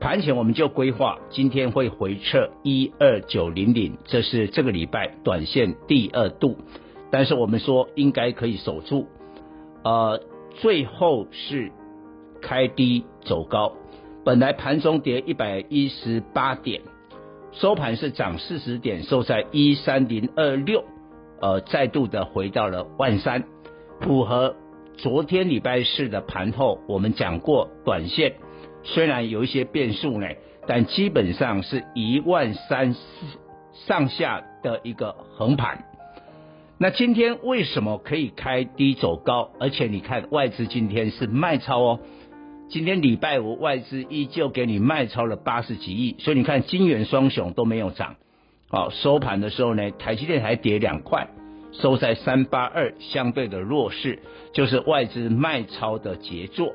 盘前我们就规划今天会回撤一二九零零，这是这个礼拜短线第二度，但是我们说应该可以守住。呃，最后是开低走高，本来盘中跌一百一十八点，收盘是涨四十点，收在一三零二六。呃，再度的回到了万三，符合昨天礼拜四的盘后，我们讲过，短线虽然有一些变数呢，但基本上是一万三四上下的一个横盘。那今天为什么可以开低走高？而且你看外资今天是卖超哦，今天礼拜五外资依旧给你卖超了八十几亿，所以你看金圆双雄都没有涨。好，收盘的时候呢，台积电还跌两块，收在三八二，相对的弱势，就是外资卖超的杰作。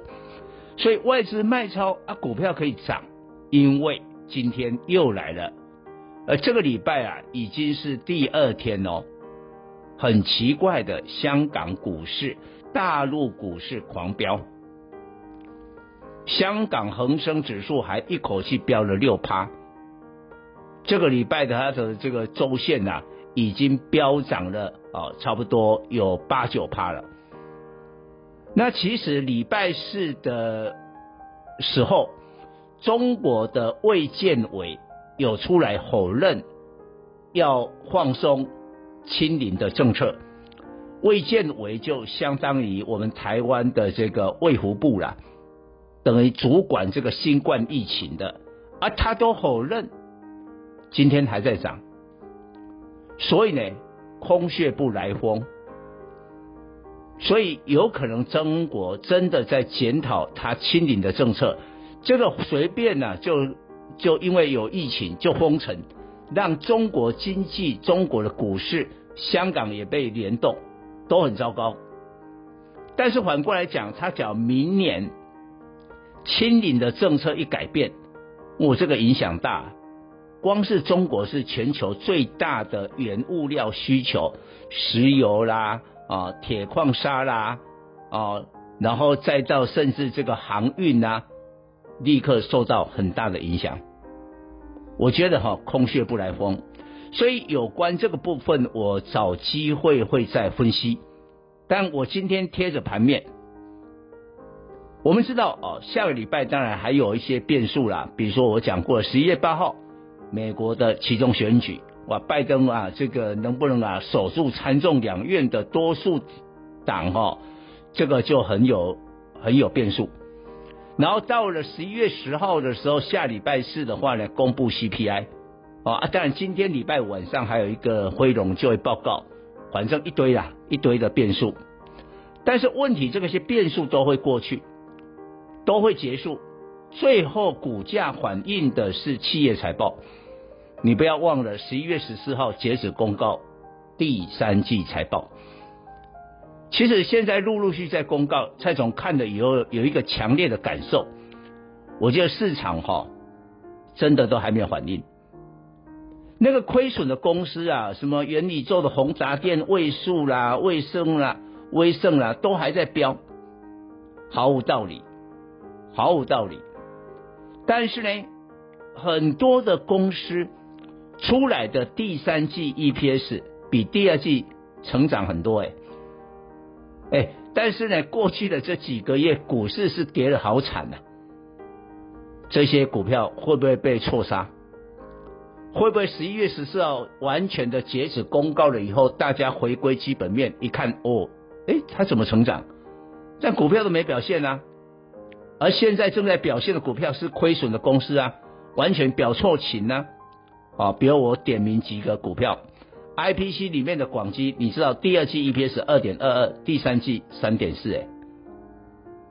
所以外资卖超啊，股票可以涨，因为今天又来了，而这个礼拜啊，已经是第二天哦，很奇怪的，香港股市、大陆股市狂飙，香港恒生指数还一口气飙了六趴。这个礼拜的它的这个周线呐、啊，已经飙涨了啊，差不多有八九趴了。那其实礼拜四的时候，中国的卫健委有出来否认要放松清零的政策，卫健委就相当于我们台湾的这个卫福部啦，等于主管这个新冠疫情的，而他都否认。今天还在涨，所以呢，空穴不来风，所以有可能中国真的在检讨它清零的政策。这个随便呢、啊，就就因为有疫情就封城，让中国经济、中国的股市、香港也被联动，都很糟糕。但是反过来讲，他讲明年清零的政策一改变，我这个影响大。光是中国是全球最大的原物料需求，石油啦，啊，铁矿砂啦，啊，然后再到甚至这个航运呐，立刻受到很大的影响。我觉得哈，空穴不来风，所以有关这个部分，我找机会会再分析。但我今天贴着盘面，我们知道哦，下个礼拜当然还有一些变数啦，比如说我讲过十一月八号。美国的期中选举，哇，拜登啊，这个能不能啊守住参众两院的多数党哈、哦，这个就很有很有变数。然后到了十一月十号的时候，下礼拜四的话呢，公布 CPI 啊，当然今天礼拜晚上还有一个非农就业报告，反正一堆啦，一堆的变数。但是问题，这个些变数都会过去，都会结束。最后股价反映的是企业财报，你不要忘了十一月十四号截止公告第三季财报。其实现在陆陆续续在公告，蔡总看了以后有一个强烈的感受，我觉得市场哈真的都还没有反应。那个亏损的公司啊，什么元宇宙的红杂电、位数啦、卫生啦、威盛啦，都还在飙，毫无道理，毫无道理。但是呢，很多的公司出来的第三季 EPS 比第二季成长很多哎，哎，但是呢，过去的这几个月股市是跌得好惨呐，这些股票会不会被错杀？会不会十一月十四号完全的截止公告了以后，大家回归基本面一看，哦，哎，它怎么成长？但股票都没表现啊。而现在正在表现的股票是亏损的公司啊，完全表错情呢。啊比如我点名几个股票，IPC 里面的广基，你知道第二季 EPS 二点二二，第三季三点四，哎，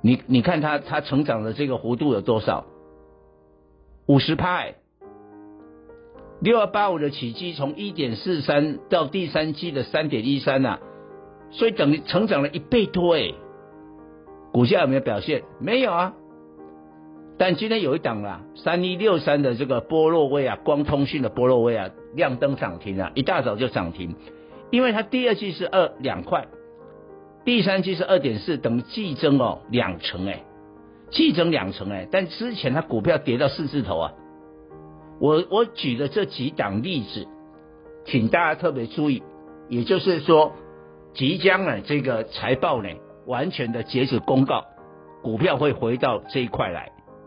你你看它它成长的这个幅度有多少？五十趴。六二八五的启基从一点四三到第三季的三点一三呐，所以等于成长了一倍多诶，股价有没有表现？没有啊。但今天有一档啊，三一六三的这个波洛威啊，光通讯的波洛威啊，亮灯涨停啊，一大早就涨停，因为它第二季是二两块，第三季是二点四，等于季增哦两成诶，季增两成诶，但之前它股票跌到四字头啊。我我举的这几档例子，请大家特别注意，也就是说，即将呢这个财报呢完全的截止公告，股票会回到这一块来。